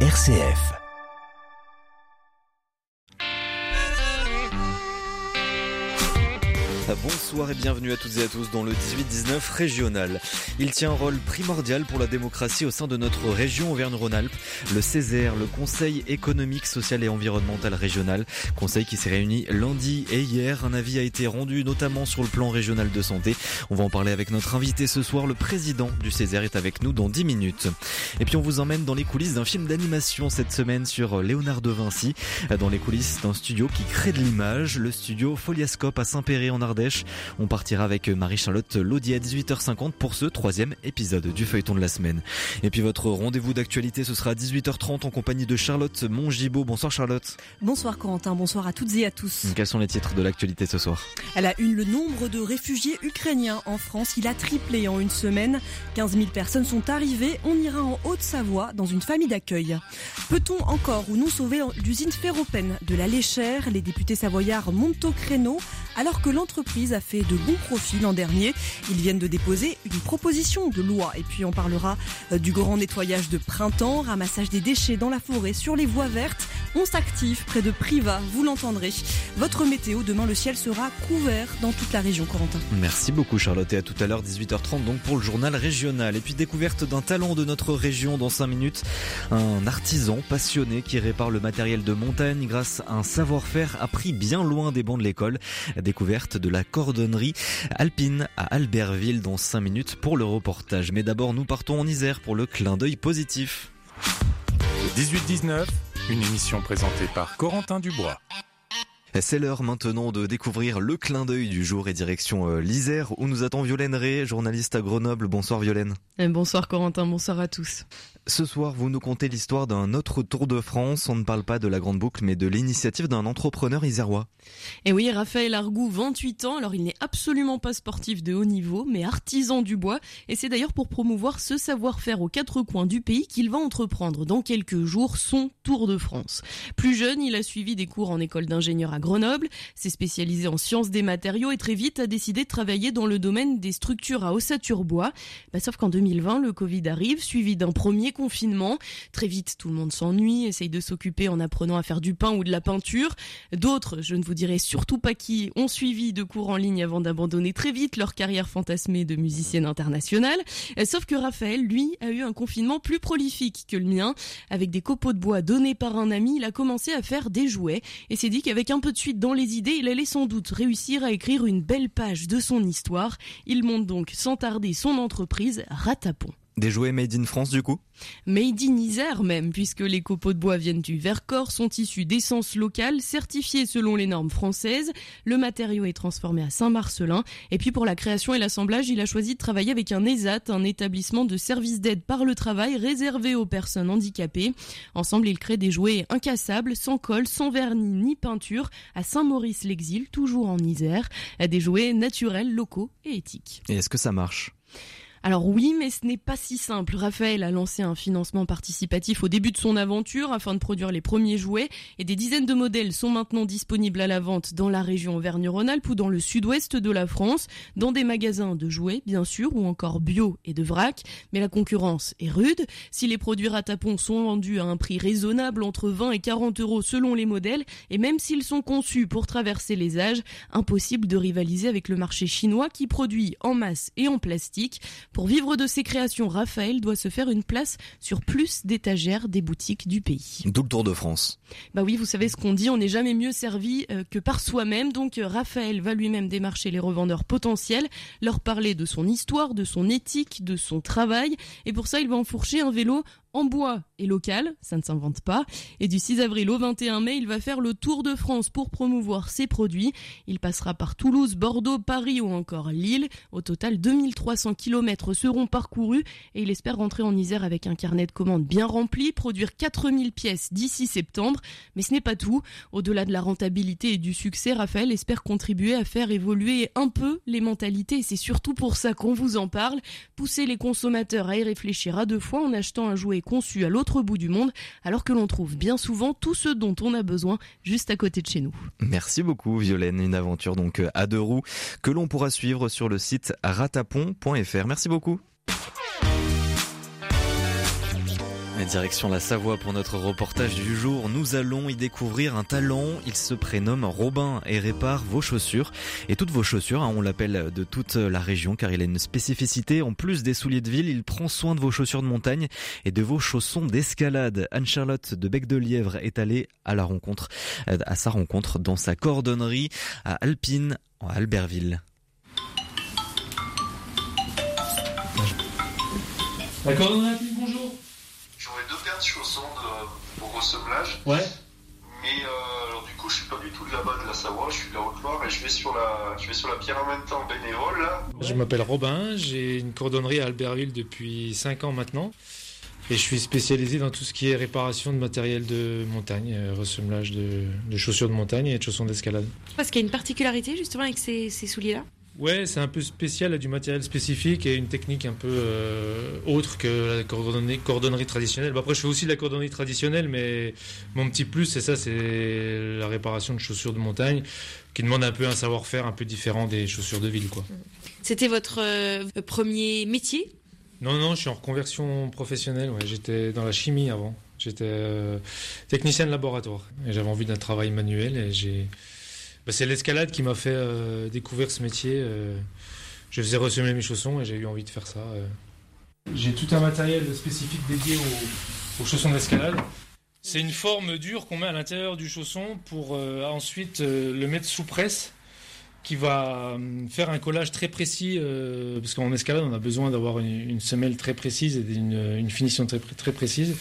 RCF. Bonsoir et bienvenue à toutes et à tous dans le 18-19 régional. Il tient un rôle primordial pour la démocratie au sein de notre région Auvergne-Rhône-Alpes. Le CESER, le Conseil économique, social et environnemental régional, conseil qui s'est réuni lundi et hier. Un avis a été rendu notamment sur le plan régional de santé. On va en parler avec notre invité ce soir. Le président du CESER est avec nous dans 10 minutes. Et puis on vous emmène dans les coulisses d'un film d'animation cette semaine sur Léonard de Vinci, dans les coulisses d'un studio qui crée de l'image, le studio Foliascope à Saint-Péry en Ardèche on partira avec Marie-Charlotte Laudier à 18h50 pour ce troisième épisode du feuilleton de la semaine. Et puis votre rendez-vous d'actualité, ce sera à 18h30 en compagnie de Charlotte Mongibaud. Bonsoir Charlotte. Bonsoir Corentin, bonsoir à toutes et à tous. Quels sont les titres de l'actualité ce soir? Elle a une, le nombre de réfugiés ukrainiens en France, il a triplé en une semaine. 15 000 personnes sont arrivées. On ira en Haute-Savoie dans une famille d'accueil. Peut-on encore ou non sauver l'usine Ferropen de la Léchère? Les députés savoyards montent au créneau alors que l'entreprise a fait de bons profits l'an dernier. Ils viennent de déposer une proposition de loi. Et puis on parlera euh, du grand nettoyage de printemps, ramassage des déchets dans la forêt, sur les voies vertes. On s'active près de Privas, vous l'entendrez. Votre météo, demain le ciel sera couvert dans toute la région, Corentin. Merci beaucoup Charlotte et à tout à l'heure 18h30 donc pour le journal régional. Et puis découverte d'un talent de notre région dans 5 minutes. Un artisan passionné qui répare le matériel de montagne grâce à un savoir-faire appris bien loin des bancs de l'école. Découverte de la cordonnerie alpine à Albertville dans 5 minutes pour le reportage. Mais d'abord, nous partons en Isère pour le clin d'œil positif. 18-19, une émission présentée par Corentin Dubois. C'est l'heure maintenant de découvrir le clin d'œil du jour et direction euh, l'Isère où nous attend Violaine Ré, journaliste à Grenoble. Bonsoir Violaine. Bonsoir Corentin, bonsoir à tous. Ce soir, vous nous contez l'histoire d'un autre Tour de France. On ne parle pas de la grande boucle, mais de l'initiative d'un entrepreneur isérois. Et oui, Raphaël Argou, 28 ans. Alors, il n'est absolument pas sportif de haut niveau, mais artisan du bois. Et c'est d'ailleurs pour promouvoir ce savoir-faire aux quatre coins du pays qu'il va entreprendre dans quelques jours son Tour de France. Plus jeune, il a suivi des cours en école d'ingénieur à Grenoble, s'est spécialisé en sciences des matériaux et très vite a décidé de travailler dans le domaine des structures à ossature bois. Bah, sauf qu'en 2020, le Covid arrive, suivi d'un premier confinement. Très vite, tout le monde s'ennuie, essaye de s'occuper en apprenant à faire du pain ou de la peinture. D'autres, je ne vous dirai surtout pas qui, ont suivi de cours en ligne avant d'abandonner très vite leur carrière fantasmée de musicienne internationale. Sauf que Raphaël, lui, a eu un confinement plus prolifique que le mien. Avec des copeaux de bois donnés par un ami, il a commencé à faire des jouets et s'est dit qu'avec un peu de suite dans les idées, il allait sans doute réussir à écrire une belle page de son histoire. Il monte donc sans tarder son entreprise Ratapon. Des jouets made in France du coup? Made in Isère même, puisque les copeaux de bois viennent du Vercors, sont issus d'essence locale, certifiées selon les normes françaises. Le matériau est transformé à Saint-Marcelin. Et puis pour la création et l'assemblage, il a choisi de travailler avec un ESAT, un établissement de services d'aide par le travail réservé aux personnes handicapées. Ensemble, il crée des jouets incassables, sans colle, sans vernis ni peinture, à Saint-Maurice-l'Exil, toujours en Isère. Des jouets naturels, locaux et éthiques. Et est-ce que ça marche? Alors oui, mais ce n'est pas si simple. Raphaël a lancé un financement participatif au début de son aventure afin de produire les premiers jouets et des dizaines de modèles sont maintenant disponibles à la vente dans la région Auvergne-Rhône-Alpes ou dans le sud-ouest de la France, dans des magasins de jouets bien sûr ou encore bio et de vrac, mais la concurrence est rude. Si les produits Ratapon sont vendus à un prix raisonnable entre 20 et 40 euros selon les modèles et même s'ils sont conçus pour traverser les âges, impossible de rivaliser avec le marché chinois qui produit en masse et en plastique. Pour vivre de ses créations, Raphaël doit se faire une place sur plus d'étagères des boutiques du pays. D'où le Tour de France. Bah oui, vous savez ce qu'on dit, on n'est jamais mieux servi euh, que par soi-même. Donc euh, Raphaël va lui-même démarcher les revendeurs potentiels, leur parler de son histoire, de son éthique, de son travail. Et pour ça, il va enfourcher un vélo en bois et local, ça ne s'invente pas. Et du 6 avril au 21 mai, il va faire le tour de France pour promouvoir ses produits. Il passera par Toulouse, Bordeaux, Paris ou encore Lille. Au total, 2300 km seront parcourus et il espère rentrer en Isère avec un carnet de commandes bien rempli, produire 4000 pièces d'ici septembre. Mais ce n'est pas tout. Au-delà de la rentabilité et du succès, Raphaël espère contribuer à faire évoluer un peu les mentalités c'est surtout pour ça qu'on vous en parle. Pousser les consommateurs à y réfléchir à deux fois en achetant un jouet conçu à l'autre bout du monde, alors que l'on trouve bien souvent tout ce dont on a besoin juste à côté de chez nous. Merci beaucoup Violaine, une aventure donc à deux roues que l'on pourra suivre sur le site ratapon.fr. Merci beaucoup. Direction la Savoie pour notre reportage du jour. Nous allons y découvrir un talent. Il se prénomme Robin et répare vos chaussures. Et toutes vos chaussures, hein, on l'appelle de toute la région car il a une spécificité. En plus des souliers de ville, il prend soin de vos chaussures de montagne et de vos chaussons d'escalade. Anne-Charlotte de Bec de Lièvre est allée euh, à sa rencontre dans sa cordonnerie à Alpine, en Albertville. De chaussons de, pour ressemblage. Ouais. Mais euh, alors du coup, je suis pas du tout de là-bas de la Savoie, je suis de la Haute-Loire et je vais sur la, je vais sur la pierre en même temps bénévole là. Je m'appelle Robin, j'ai une cordonnerie à Albertville depuis 5 ans maintenant. Et je suis spécialisé dans tout ce qui est réparation de matériel de montagne, euh, ressemblage de, de, chaussures de montagne et de chaussons d'escalade. Parce qu'il y a une particularité justement avec ces, ces souliers-là Ouais, c'est un peu spécial, a du matériel spécifique et une technique un peu euh, autre que la cordonnerie, cordonnerie traditionnelle. Bah, après, je fais aussi de la cordonnerie traditionnelle, mais mon petit plus, c'est ça, c'est la réparation de chaussures de montagne, qui demande un peu un savoir-faire un peu différent des chaussures de ville, quoi. C'était votre euh, premier métier? Non, non, je suis en reconversion professionnelle. Ouais. J'étais dans la chimie avant. J'étais euh, technicien de laboratoire et j'avais envie d'un travail manuel et j'ai bah, c'est l'escalade qui m'a fait euh, découvrir ce métier. Euh. je faisais ressemer mes chaussons et j'ai eu envie de faire ça. Euh. J'ai tout un matériel spécifique dédié aux, chaussons d'escalade. C'est une forme dure qu'on met à l'intérieur du chausson pour ensuite le mettre sous presse qui va faire un collage très précis, parce qu'en escalade, on a besoin d'avoir une, semelle très précise et une, finition très, très précise.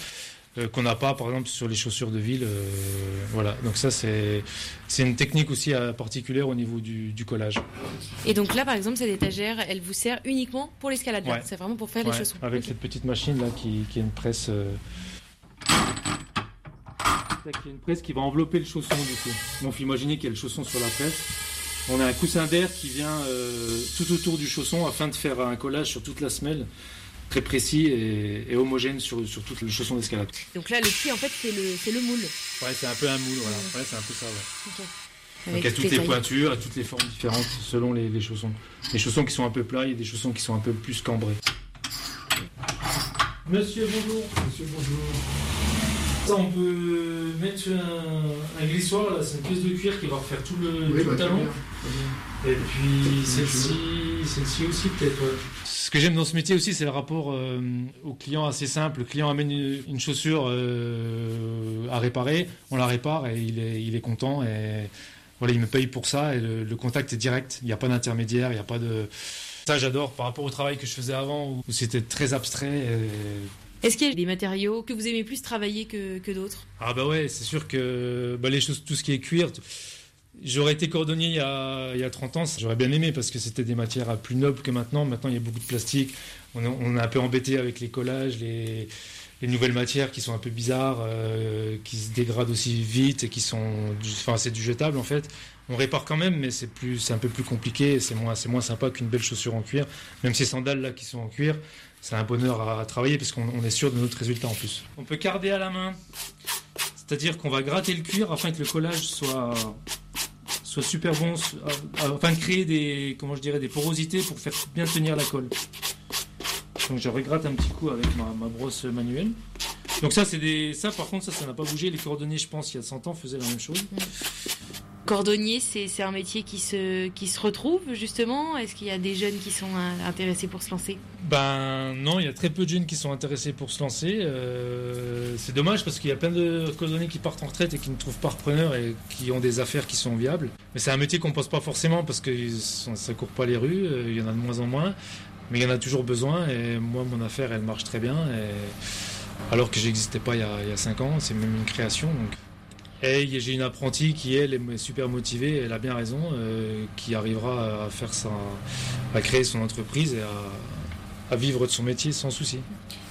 Euh, qu'on n'a pas, par exemple, sur les chaussures de ville. Euh, voilà, donc ça, c'est une technique aussi euh, particulière au niveau du, collage. Et donc là, par exemple, cette étagère, elle vous sert uniquement pour l'escalade C'est vraiment pour faire les chaussons Avec cette petite machine là qui, qui est une presse. Qui est une presse qui va envelopper le chausson du coup. Donc, imaginer qu'il y a le chausson sur la presse. On a un coussin d'air qui vient tout autour du chausson afin de faire un collage sur toute la semelle très précis et, homogène sur, sur toute le chausson d'escalade. Donc là, le puits, en fait, c'est le, le moule. Ouais, c'est un peu un moule, voilà. Ouais, c'est un peu ça, ouais. Donc il y a toutes les, pointures, et toutes les formes différentes selon les, les, chaussons. Les chaussons qui sont un peu plats, il y a des chaussons qui sont un peu plus cambrés. Monsieur, bonjour. Monsieur, bonjour. Ça, on peut mettre un, un glissoir, là, c'est une pièce de cuir qui va refaire tout le, bah, talon. Et puis celle-ci, celle-ci aussi peut-être. Ce que j'aime dans ce métier aussi, c'est le rapport euh, au client assez simple. Le client amène une, chaussure euh, à réparer, on la répare et il est, il est content et voilà, il me paye pour ça et le, contact est direct. Il n'y a pas d'intermédiaire, il n'y a pas de. Ça, j'adore par rapport au travail que je faisais avant où c'était très abstrait. Est-ce qu'il y a des matériaux que vous aimez plus travailler que, que d'autres? Ah bah ouais, c'est sûr que bah, les choses, tout ce qui est cuir. J'aurais été cordonnier il y, a, il y a 30 ans, j'aurais bien aimé parce que c'était des matières plus nobles que maintenant. Maintenant, il y a beaucoup de plastique. On, est un peu embêté avec les collages, les, les nouvelles matières qui sont un peu bizarres, euh, qui se dégradent aussi vite et qui sont. Enfin, c'est du jetable en fait. On répare quand même, mais c'est un peu plus compliqué. C'est moins, c'est moins sympa qu'une belle chaussure en cuir. Même ces sandales là qui sont en cuir, c'est un bonheur à, travailler parce qu'on est sûr de notre résultat en plus. On peut carder à la main, c'est-à-dire qu'on va gratter le cuir afin que le collage soit super bon, afin de créer des, comment je dirais, des porosités pour faire bien tenir la colle. Donc je regrette un petit coup avec ma, brosse manuelle. Donc ça, c'est des, ça par contre, ça, ça n'a pas bougé. Les coordonnées, je pense, il y a 100 ans, faisaient la même chose. Cordonnier, c'est un métier qui se, retrouve justement Est-ce qu'il y a des jeunes qui sont euh, intéressés pour se lancer? Ben non, il y a très peu de jeunes qui sont intéressés pour se lancer. Euh, c'est dommage parce qu'il y a plein de cordonniers qui partent en retraite et qui ne trouvent pas repreneur et qui ont des affaires qui sont viables. Mais c'est un métier qu'on ne pose pas forcément parce que ça ne court pas les rues, euh, il y en a de moins en moins. Mais il y en a toujours besoin et moi, mon affaire, elle marche très bien. Alors que j'existais pas il y, a, il y a 5 ans, c'est même une création. Et j'ai une apprentie qui, elle, est super motivée, elle a bien raison, euh, qui arrivera à faire sa, à créer son entreprise et à, vivre de son métier sans souci.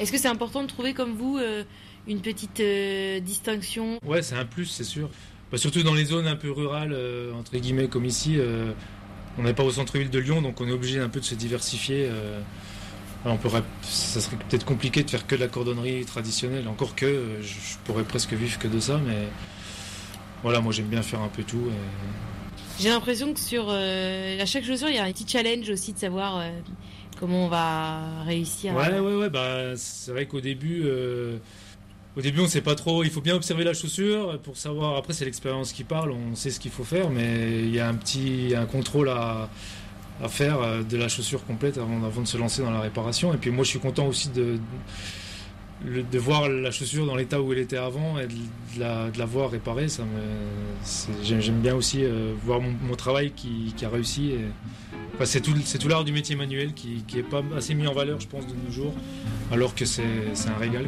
Est-ce que c'est important de trouver comme vous euh, une petite euh, distinction? Ouais, c'est un plus, c'est sûr. Bah, surtout dans les zones un peu rurales, entre guillemets, comme ici. on n'est pas au centre-ville de Lyon, donc on est obligé un peu de se diversifier. on pourrait, ça serait peut-être compliqué de faire que de la cordonnerie traditionnelle, encore que je pourrais presque vivre que de ça, mais voilà, moi j'aime bien faire un peu tout. J'ai l'impression que sur euh, à chaque chaussure, il y a un petit challenge aussi de savoir euh, comment on va réussir. Ouais, ouais, ouais. Bah, c'est vrai qu'au début, euh, au début, on sait pas trop. Il faut bien observer la chaussure pour savoir. Après, c'est l'expérience qui parle. On sait ce qu'il faut faire, mais il y a un petit, un contrôle à, à faire euh, de la chaussure complète avant, avant, de se lancer dans la réparation. Et puis, moi, je suis content aussi de, de voir la chaussure dans l'état où elle était avant et de la, de voir réparée. Ça me, j'aime bien aussi euh, voir mon, travail qui, a réussi. C'est tout, l'art du métier manuel qui n'est pas assez mis en valeur, je pense, de nos jours, alors que c'est un régal.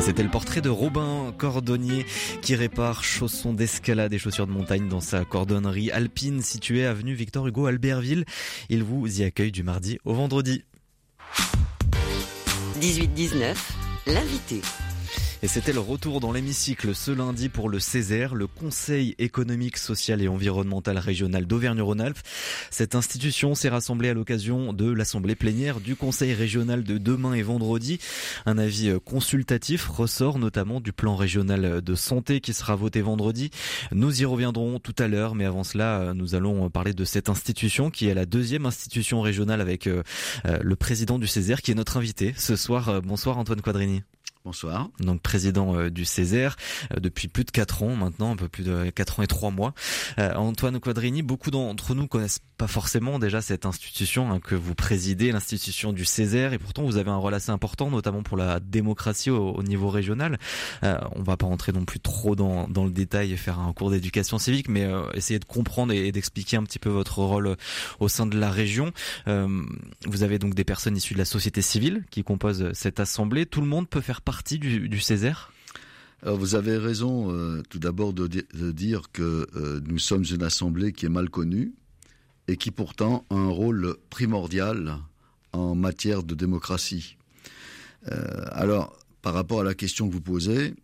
C'était le portrait de Robin Cordonnier qui répare chaussons d'escalade et chaussures de montagne dans sa cordonnerie alpine située avenue Victor Hugo Albertville. Il vous y accueille du mardi au vendredi. 18-19, l'invité. Et c'était le retour dans l'hémicycle ce lundi pour le Césaire, le Conseil économique, social et environnemental régional d'Auvergne-Rhône-Alpes. Cette institution s'est rassemblée à l'occasion de l'assemblée plénière du Conseil régional de demain et vendredi. Un avis consultatif ressort notamment du plan régional de santé qui sera voté vendredi. Nous y reviendrons tout à l'heure, mais avant cela, nous allons parler de cette institution qui est la deuxième institution régionale avec euh, le président du Césaire qui est notre invité ce soir. Bonsoir Antoine Quadrini. Bonsoir. Donc président euh, du Césaire euh, depuis plus de 4 ans maintenant, un peu plus de 4 ans et 3 mois. Euh, Antoine Quadrini, beaucoup d'entre nous connaissent pas forcément déjà cette institution hein, que vous présidez, l'institution du Césaire, et pourtant vous avez un rôle assez important, notamment pour la démocratie au, au niveau régional. Euh, on va pas rentrer non plus trop dans, dans le détail et faire un cours d'éducation civique, mais euh, essayer de comprendre et, et d'expliquer un petit peu votre rôle au sein de la région. Euh, vous avez donc des personnes issues de la société civile qui composent cette assemblée. Tout le monde peut faire partie du, Césaire? Alors vous avez raison euh, tout d'abord de, dire que euh, nous sommes une assemblée qui est mal connue et qui pourtant a un rôle primordial en matière de démocratie. Euh, alors par rapport à la question que vous posez,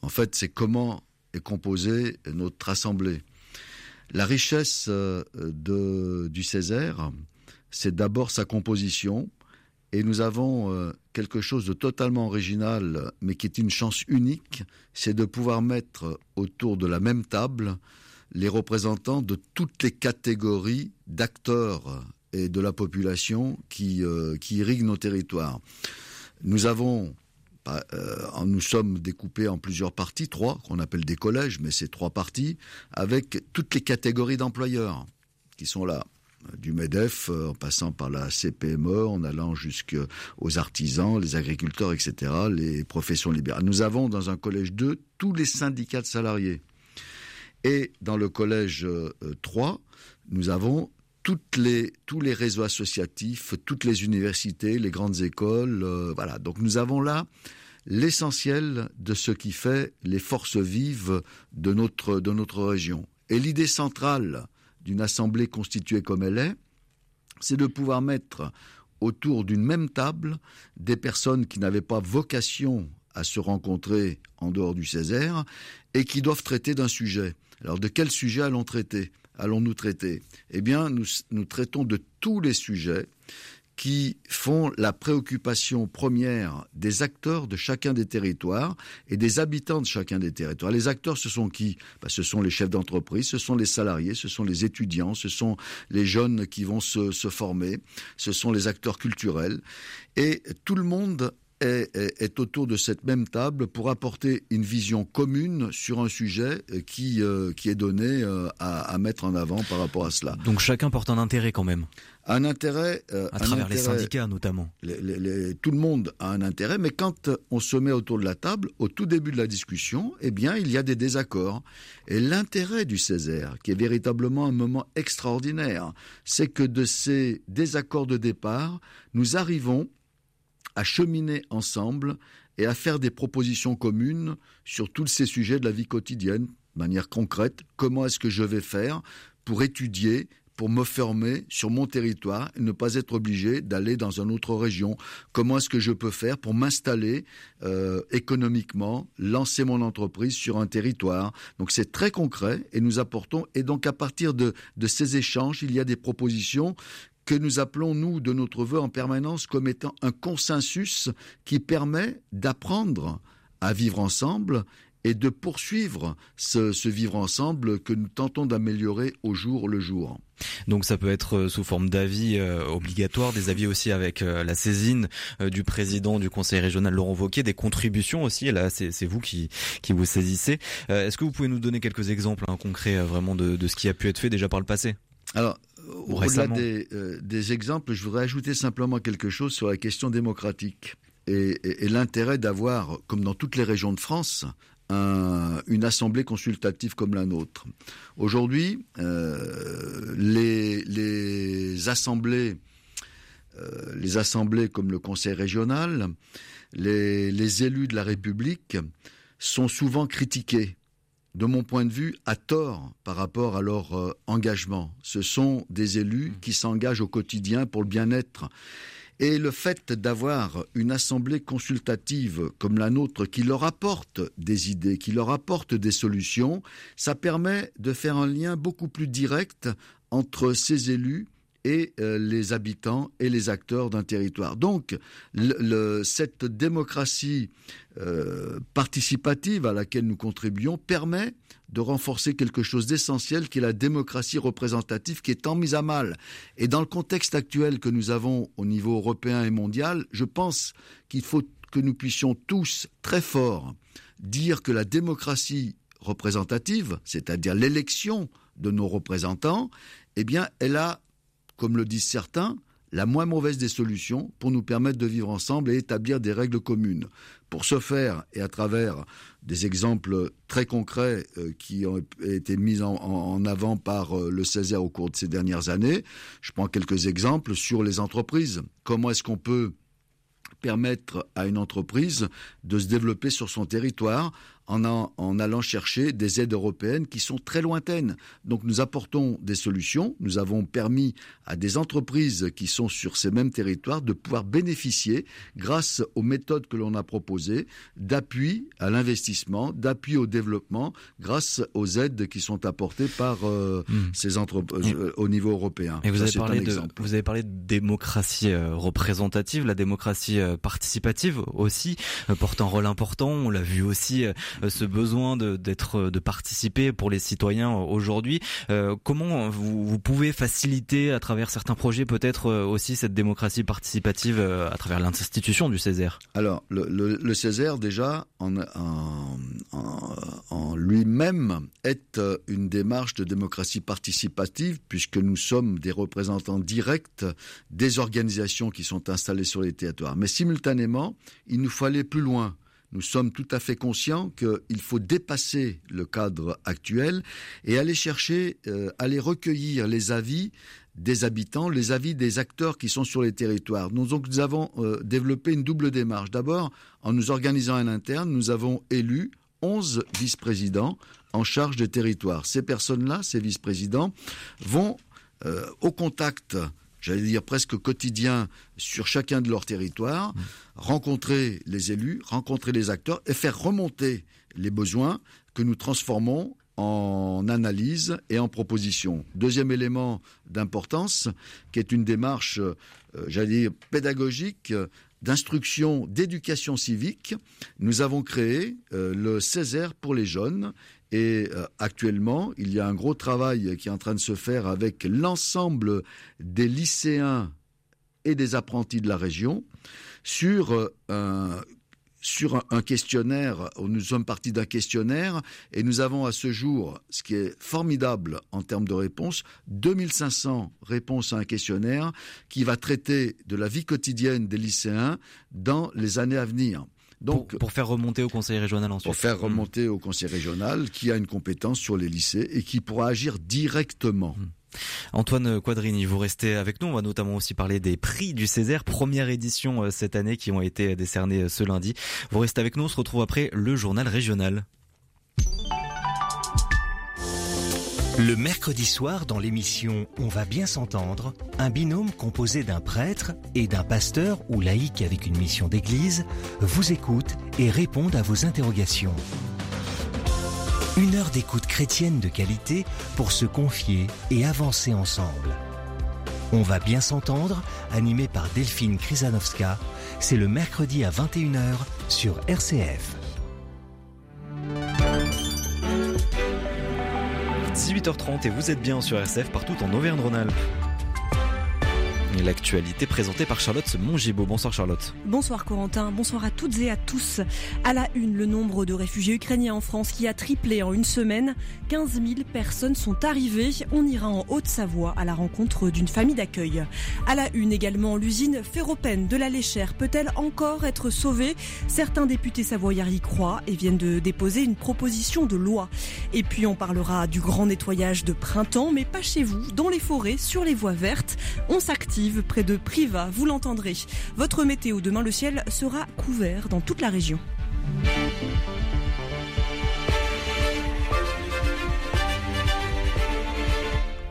en fait c'est comment est composée notre assemblée. La richesse du Césaire, c'est d'abord sa composition, et nous avons euh, quelque chose de totalement original, mais qui est une chance unique, c'est de pouvoir mettre autour de la même table les représentants de toutes les catégories d'acteurs et de la population qui, euh, nos territoires. Nous avons euh, nous sommes découpés en plusieurs parties, trois, qu'on appelle des collèges, mais c'est trois parties, avec toutes les catégories d'employeurs qui sont là du MEDEF, euh, en passant par la CPME, en allant jusqu'aux artisans, les agriculteurs, etc., les professions libérales. Nous avons dans un collège 2 tous les syndicats de salariés. Et dans le collège euh, 3, nous avons toutes les, tous les réseaux associatifs, toutes les universités, les grandes écoles. Euh, voilà. Donc nous avons là l'essentiel de ce qui fait les forces vives de notre, de notre région. Et l'idée centrale d'une assemblée constituée comme elle est, c'est de pouvoir mettre autour d'une même table des personnes qui n'avaient pas vocation à se rencontrer en dehors du Césaire et qui doivent traiter d'un sujet. Alors de quel sujet allons traiter allons-nous traiter? Eh bien, nous, nous traitons de tous les sujets qui font la préoccupation première des acteurs de chacun des territoires et des habitants de chacun des territoires. Les acteurs, ce sont qui? Ben, Ce sont les chefs d'entreprise, ce sont les salariés, ce sont les étudiants, ce sont les jeunes qui vont se, se former, ce sont les acteurs culturels. Et tout le monde est, est, est, autour de cette même table pour apporter une vision commune sur un sujet qui, euh, qui est donné euh, à, à, mettre en avant par rapport à cela. Donc chacun porte un intérêt quand même un intérêt euh, à travers intérêt, les syndicats notamment. Les, les, les, tout le monde a un intérêt, mais quand on se met autour de la table, au tout début de la discussion, eh bien, il y a des désaccords. Et l'intérêt du Césaire, qui est véritablement un moment extraordinaire, c'est que de ces désaccords de départ, nous arrivons à cheminer ensemble et à faire des propositions communes sur tous ces sujets de la vie quotidienne, de manière concrète. Comment est-ce que je vais faire pour étudier pour me fermer sur mon territoire et ne pas être obligé d'aller dans une autre région? Comment est-ce que je peux faire pour m'installer euh, économiquement, lancer mon entreprise sur un territoire? Donc c'est très concret et nous apportons. Et donc à partir de, de ces échanges, il y a des propositions que nous appelons, nous, de notre vœu en permanence comme étant un consensus qui permet d'apprendre à vivre ensemble et de poursuivre ce, vivre ensemble que nous tentons d'améliorer au jour le jour. Donc ça peut être euh, sous forme d'avis euh, obligatoire, des avis aussi avec euh, la saisine du président du conseil régional Laurent Wauquiez, des contributions aussi, là c'est vous qui, qui vous saisissez. Est-ce que vous pouvez nous donner quelques exemples hein, concrets vraiment de, de, ce qui a pu être fait déjà par le passé? Alors, au-delà des, des exemples, je voudrais ajouter simplement quelque chose sur la question démocratique et, et, et l'intérêt d'avoir, comme dans toutes les régions de France, une assemblée consultative comme la nôtre. Aujourd'hui, euh, les, assemblées, euh, les assemblées comme le Conseil régional, les, élus de la République sont souvent critiqués de mon point de vue, à tort par rapport à leur euh, engagement. Ce sont des élus qui s'engagent au quotidien pour le bien-être et le fait d'avoir une assemblée consultative comme la nôtre qui leur apporte des idées, qui leur apporte des solutions, ça permet de faire un lien beaucoup plus direct entre ces élus et euh, les habitants et les acteurs d'un territoire. Donc, cette démocratie euh, participative à laquelle nous contribuons permet de renforcer quelque chose d'essentiel qui est la démocratie représentative qui est tant mise à mal. Et dans le contexte actuel que nous avons au niveau européen et mondial, je pense qu'il faut que nous puissions tous très fort dire que la démocratie représentative, c'est-à-dire l'élection de nos représentants, eh bien, elle a, comme le disent certains, la moins mauvaise des solutions pour nous permettre de vivre ensemble et établir des règles communes. Pour ce faire, et à travers des exemples très concrets euh, qui ont été mis en, avant par euh, le Césaire au cours de ces dernières années, je prends quelques exemples sur les entreprises. Comment est-ce qu'on peut permettre à une entreprise de se développer sur son territoire en, allant chercher des aides européennes qui sont très lointaines. Donc nous apportons des solutions. Nous avons permis à des entreprises qui sont sur ces mêmes territoires de pouvoir bénéficier, grâce aux méthodes que l'on a proposées, d'appui à l'investissement, d'appui au développement, grâce aux aides qui sont apportées par euh, hmm. ces entreprises euh, au niveau européen. Et vous, avez parlé de, vous avez parlé de démocratie euh, représentative, la démocratie participative aussi porte un rôle important. On l'a vu aussi ce besoin d'être de participer pour les citoyens aujourd'hui. Euh, comment vous, pouvez faciliter à travers certains projets peut-être euh, aussi cette démocratie participative à travers l'institution du Césaire? Alors le, Césaire déjà en lui-même est une démarche de démocratie participative puisque nous sommes des représentants directs des organisations qui sont installées sur les territoires. Mais simultanément, il nous faut aller plus loin nous sommes tout à fait conscients qu'il faut dépasser le cadre actuel et aller chercher, euh, aller recueillir les avis des habitants, les avis des acteurs qui sont sur les territoires. Nous, avons euh, développé une double démarche. D'abord, en nous organisant à l'interne, nous avons élu 11 vice-présidents en charge des territoires. Ces personnes-là, ces vice-présidents, vont euh, au contact j'allais dire presque quotidien sur chacun de leurs territoires, mmh. rencontrer les élus, rencontrer les acteurs et faire remonter les besoins que nous transformons en analyse et en proposition. Deuxième élément d'importance, qui est une démarche, euh, j'allais dire, pédagogique, d'instruction, d'éducation civique, nous avons créé euh, le Césaire pour les jeunes et euh, actuellement, il y a un gros travail qui est en train de se faire avec l'ensemble des lycéens et des apprentis de la région sur euh, un sur un, questionnaire, nous sommes partis d'un questionnaire et nous avons à ce jour, ce qui est formidable en termes de réponses, 2500 réponses à un questionnaire qui va traiter de la vie quotidienne des lycéens dans les années à venir. Donc, pour, faire remonter au conseil régional ensuite. Pour faire remonter au conseil régional qui a une compétence sur les lycées et qui pourra agir directement. Hmm. Antoine Quadrini, vous restez avec nous. On va notamment aussi parler des prix du Césaire, première édition euh, cette année qui ont été décernés euh, ce lundi. Vous restez avec nous. On se retrouve après le journal régional. Le mercredi soir, dans l'émission On va bien s'entendre, un binôme composé d'un prêtre et d'un pasteur ou laïc avec une mission d'église vous écoute et répond à vos interrogations. Une heure d'écoute chrétienne de qualité pour se confier et avancer ensemble. On va bien s'entendre, animé par Delphine Krizanovska. C'est le mercredi à 21h sur RCF. 18h30 et vous êtes bien sur RCF partout en Auvergne-Rhône-Alpes. L'actualité présentée par Charlotte Mongibaud. Bonsoir Charlotte. Bonsoir Corentin, bonsoir à toutes et à tous. À la une, le nombre de réfugiés ukrainiens en France qui a triplé en une semaine. 15 000 personnes sont arrivées. On ira en Haute-Savoie à la rencontre d'une famille d'accueil. À la une également, l'usine Ferropène de la Léchère peut-elle encore être sauvée? Certains députés savoyards y croient et viennent de déposer une proposition de loi. Et puis on parlera du grand nettoyage de printemps, mais pas chez vous, dans les forêts, sur les voies vertes. On s'active près de Privas, vous l'entendrez. Votre météo demain, le ciel sera couvert dans toute la région.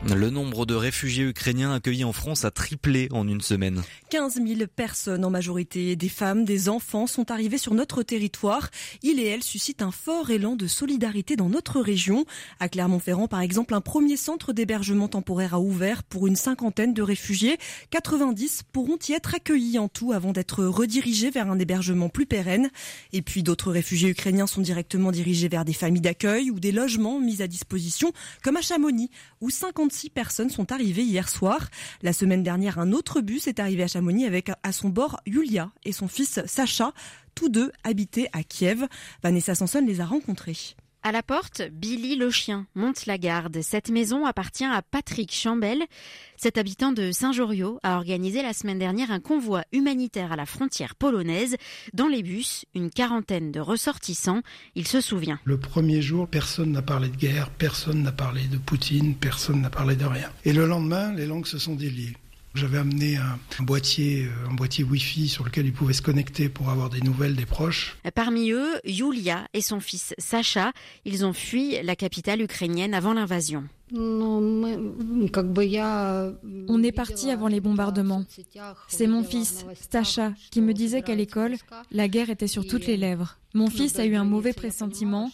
Le nombre de réfugiés ukrainiens accueillis en France a triplé en une semaine. 15 000 personnes, en majorité des femmes, des enfants, sont arrivées sur notre territoire. Il et elle suscitent un fort élan de solidarité dans notre région. À Clermont-Ferrand, par exemple, un premier centre d'hébergement temporaire a ouvert pour une cinquantaine de réfugiés. 90 pourront y être accueillis en tout avant d'être redirigés vers un hébergement plus pérenne. Et puis d'autres réfugiés ukrainiens sont directement dirigés vers des familles d'accueil ou des logements mis à disposition, comme à Chamonix, où 50 six personnes sont arrivées hier soir. La semaine dernière, un autre bus est arrivé à Chamonix avec à son bord Yulia et son fils Sacha. Tous deux habitaient à Kiev. Vanessa Sanson les a rencontrés. À la porte, Billy le chien monte la garde. Cette maison appartient à Patrick Chambel. Cet habitant de Saint-Joriot a organisé la semaine dernière un convoi humanitaire à la frontière polonaise. Dans les bus, une quarantaine de ressortissants. Il se souvient. Le premier jour, personne n'a parlé de guerre, personne n'a parlé de Poutine, personne n'a parlé de rien. Et le lendemain, les langues se sont déliées. J'avais amené un, boîtier, euh, un boîtier Wi-Fi sur lequel ils pouvaient se connecter pour avoir des nouvelles des proches. Parmi eux, Yulia et son fils Sacha. Ils ont fui la capitale ukrainienne avant l'invasion. On est parti avant les bombardements. C'est mon fils, Sacha, qui me disait qu'à l'école, la guerre était sur toutes les lèvres. Mon fils a eu un mauvais pressentiment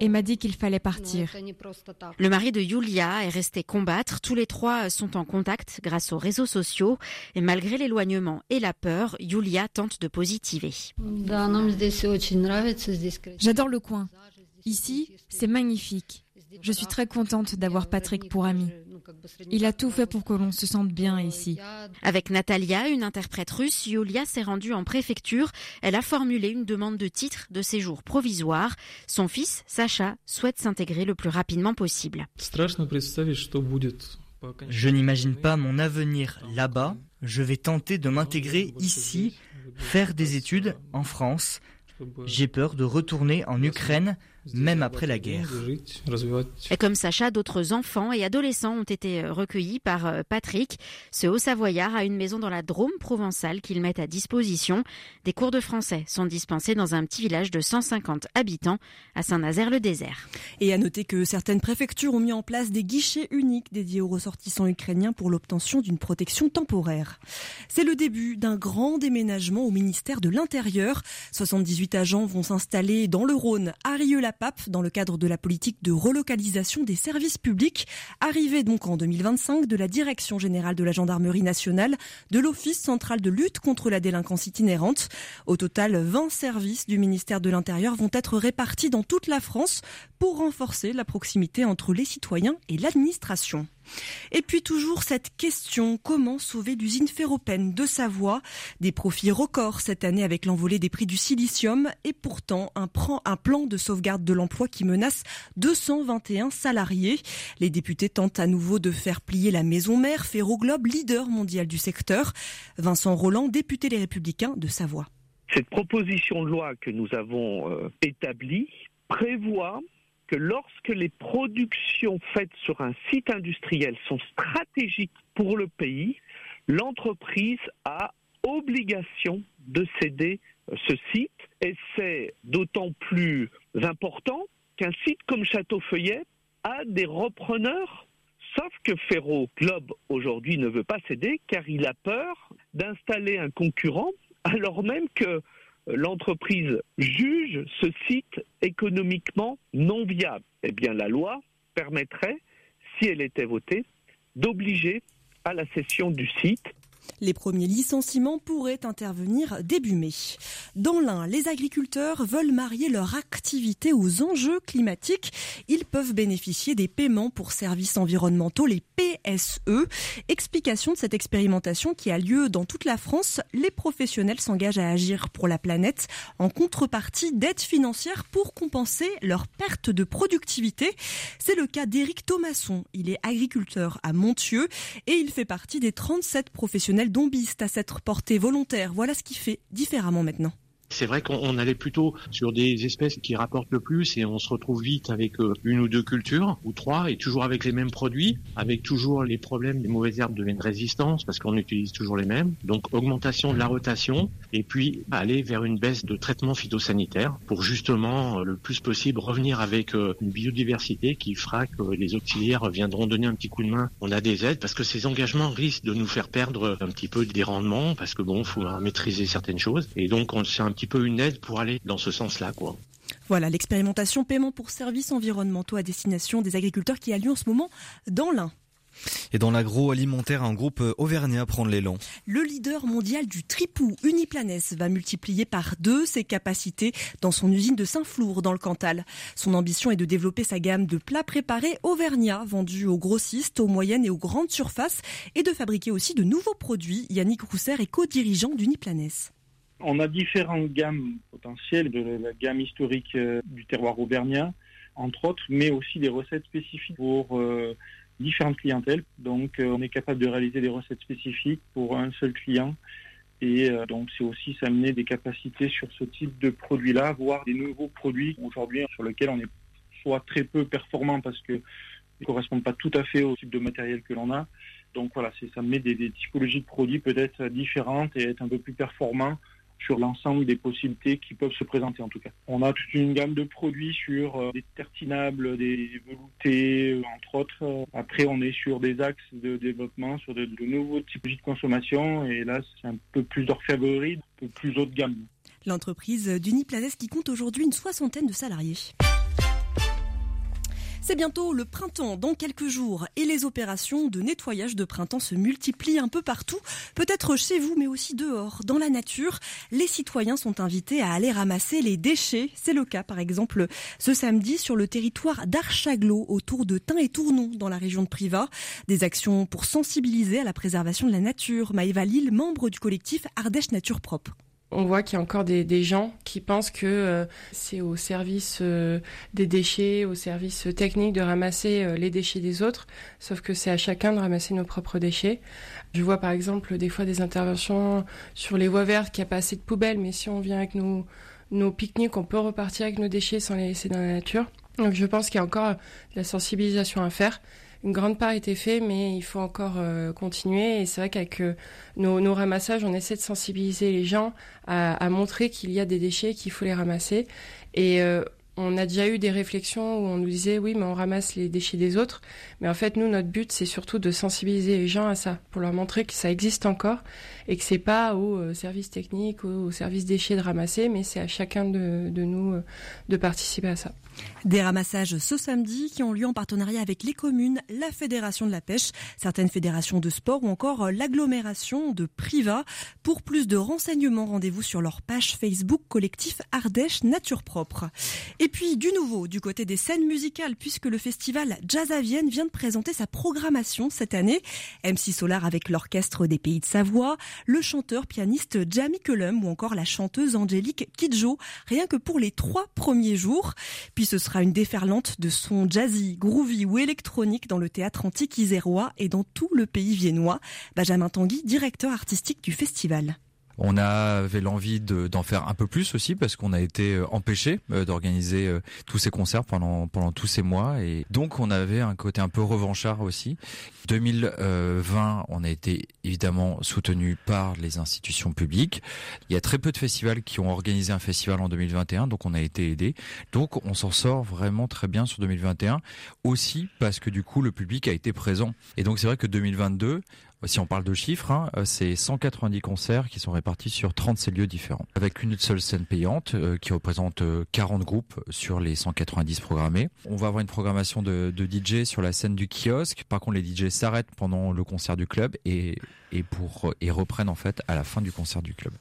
et m'a dit qu'il fallait partir. Le mari de Yulia est resté combattre. Tous les trois sont en contact grâce aux réseaux sociaux. Et malgré l'éloignement et la peur, Yulia tente de positiver. J'adore le coin. Ici, c'est magnifique. Je suis très contente d'avoir Patrick pour ami. Il a tout fait pour que l'on se sente bien ici. Avec Natalia, une interprète russe, Yulia s'est rendue en préfecture. Elle a formulé une demande de titre de séjour provisoire. Son fils, Sacha, souhaite s'intégrer le plus rapidement possible. Je n'imagine pas mon avenir là-bas. Je vais tenter de m'intégrer ici, faire des études en France. J'ai peur de retourner en Ukraine même après la guerre. Et comme Sacha, d'autres enfants et adolescents ont été euh, recueillis par euh, Patrick. Ce haut-savoyard a une maison dans la Drôme provençale qu'il met à disposition. Des cours de français sont dispensés dans un petit village de 150 habitants à Saint-Nazaire-le-Désert. Et à noter que certaines préfectures ont mis en place des guichets uniques dédiés aux ressortissants ukrainiens pour l'obtention d'une protection temporaire. C'est le début d'un grand déménagement au ministère de l'Intérieur. 78 agents vont s'installer dans le Rhône, à Rieux pape dans le cadre de la politique de relocalisation des services publics, arrivée donc en 2025 de la Direction générale de la gendarmerie nationale, de l'Office central de lutte contre la délinquance itinérante. Au total, 20 services du ministère de l'Intérieur vont être répartis dans toute la France pour renforcer la proximité entre les citoyens et l'administration. Et puis toujours cette question, comment sauver l'usine Ferropène de Savoie? Des profits records cette année avec l'envolée des prix du silicium et pourtant un, plan de sauvegarde de l'emploi qui menace 221 salariés. Les députés tentent à nouveau de faire plier la maison mère Ferroglobe, leader mondial du secteur. Vincent Roland, député Les Républicains de Savoie. Cette proposition de loi que nous avons euh, établie prévoit que lorsque les productions faites sur un site industriel sont stratégiques pour le pays, l'entreprise a obligation de céder euh, ce site. Et c'est d'autant plus important qu'un site comme Château-Feuillet à des repreneurs. Sauf que Ferro Globe aujourd'hui ne veut pas céder car il a peur d'installer un concurrent alors même que l'entreprise juge ce site économiquement non viable. Eh bien la loi permettrait, si elle était votée, d'obliger à la cession du site les premiers licenciements pourraient intervenir début mai. Dans l'un, les agriculteurs veulent marier leur activité aux enjeux climatiques. Ils peuvent bénéficier des paiements pour services environnementaux, les PSE. Explication de cette expérimentation qui a lieu dans toute la France. Les professionnels s'engagent à agir pour la planète en contrepartie d'aides financières pour compenser leur perte de productivité. C'est le cas d'Éric Thomasson. Il est agriculteur à Montieux et il fait partie des 37 professionnels dombiste à s'être porté volontaire. Voilà ce qu'il fait différemment maintenant. C'est vrai qu'on allait plutôt sur des espèces qui rapportent le plus et on se retrouve vite avec euh, une ou deux cultures ou trois et toujours avec les mêmes produits, avec toujours les problèmes des mauvaises herbes deviennent résistance parce qu'on utilise toujours les mêmes. Donc augmentation de la rotation et puis aller vers une baisse de traitement phytosanitaire pour justement euh, le plus possible revenir avec euh, une biodiversité qui fera que les auxiliaires viendront donner un petit coup de main. On a des aides parce que ces engagements risquent de nous faire perdre un petit peu des rendements parce que bon, faut maîtriser certaines choses et donc on c'est un petit peu une aide pour aller dans ce sens-là, quoi. Voilà l'expérimentation paiement pour services environnementaux à destination des agriculteurs qui a lieu en ce moment dans l'Ain. Et dans l'agroalimentaire, un groupe auvergnat prend l'élan. Le leader mondial du tripou, Uniplanes, va multiplier par deux ses capacités dans son usine de Saint-Flour, dans le Cantal. Son ambition est de développer sa gamme de plats préparés auvergnats, vendus aux grossistes, aux moyennes et aux grandes surfaces, et de fabriquer aussi de nouveaux produits. Yannick Rousser est co-dirigeant d'Uniplanes. On a différentes gammes potentielles de la gamme historique euh, du terroir auvergnat, entre autres, mais aussi des recettes spécifiques pour euh, différentes clientèles. Donc, euh, on est capable de réaliser des recettes spécifiques pour un seul client. Et donc, c'est aussi s'amener des capacités sur ce type de produit-là, voire des nouveaux produits aujourd'hui sur lesquels on est soit très peu performant parce qu'ils ne correspondent pas tout à fait au type de matériel que l'on a. Donc voilà, ça met des, typologies de produits peut-être différentes et être un peu plus performant sur l'ensemble des possibilités qui peuvent se présenter en tout cas. On a toute une gamme de produits sur euh, des tertinables, des veloutés, euh, entre autres. Après, on est sur des axes de développement, sur de, nouveaux types de consommation et là, c'est un peu plus d'orfèvrerie, un peu plus haut de gamme. L'entreprise d'Uniplaces qui compte aujourd'hui une soixantaine de salariés. C'est bientôt le printemps dans quelques jours et les opérations de nettoyage de printemps se multiplient un peu partout, peut-être chez vous mais aussi dehors, dans la nature. Les citoyens sont invités à aller ramasser les déchets. C'est le cas par exemple ce samedi sur le territoire d'Archaglo autour de Tain et Tournon dans la région de Privas. Des actions pour sensibiliser à la préservation de la nature. Maëva Lille, membre du collectif Ardèche Nature Propre on voit qu'il y a encore des, gens qui pensent que euh, c'est au service euh, des déchets, au service technique de ramasser euh, les déchets des autres, sauf que c'est à chacun de ramasser nos propres déchets. Je vois par exemple des fois des interventions sur les voies vertes qui a pas assez de poubelles, mais si on vient avec nos, nos pique-niques, on peut repartir avec nos déchets sans les laisser dans la nature. Donc je pense qu'il y a encore de la sensibilisation à faire une grande part été faite, mais il faut encore euh, continuer. Et c'est vrai qu'avec euh, nos, ramassages, on essaie de sensibiliser les gens à, montrer qu'il y a des déchets, qu'il faut les ramasser. Et euh, on a déjà eu des réflexions où on nous disait oui, mais on ramasse les déchets des autres. Mais en fait, nous, notre but, c'est surtout de sensibiliser les gens à ça, pour leur montrer que ça existe encore et que c'est pas au service technique, ou au service déchets de ramasser, mais c'est à chacun de nous de participer à ça. Des ramassages ce samedi qui ont lieu en partenariat avec les communes, la Fédération de la pêche, certaines fédérations de sport ou encore l'agglomération de Priva. Pour plus de renseignements, rendez-vous sur leur page Facebook collectif Ardèche Nature Propre. Et puis du nouveau du côté des scènes musicales puisque le festival Jazz à Vienne vient de présenter sa programmation cette année. MC Solar avec l'orchestre des Pays de Savoie, le chanteur pianiste Jamie Cullum ou encore la chanteuse Angélique Kidjo, rien que pour les trois premiers jours. Puis ce sera une déferlante de sons jazzy, groovy ou électronique dans le théâtre antique isérois et dans tout le pays viennois. Benjamin Tanguy, directeur artistique du festival. On avait l'envie d'en faire un peu plus aussi parce qu'on a été euh, empêché euh, d'organiser euh, tous ces concerts pendant pendant tous ces mois et donc on avait un côté un peu revanchard aussi. 2020, on a été évidemment soutenu par les institutions publiques. Il y a très peu de festivals qui ont organisé un festival en 2021, donc on a été aidé. Donc on s'en sort vraiment très bien sur 2021 aussi parce que du coup le public a été présent. Et donc c'est vrai que 2022 si on parle de chiffres, hein, euh, c'est 190 concerts qui sont répartis sur 37 lieux différents, avec une seule scène payante euh, qui représente 40 euh, groupes sur les 190 programmés. On va avoir une programmation de, de DJ sur la scène du kiosque. Par contre, les DJ s'arrêtent pendant le concert du club et, et, pour, et reprennent en fait à la fin du concert du club.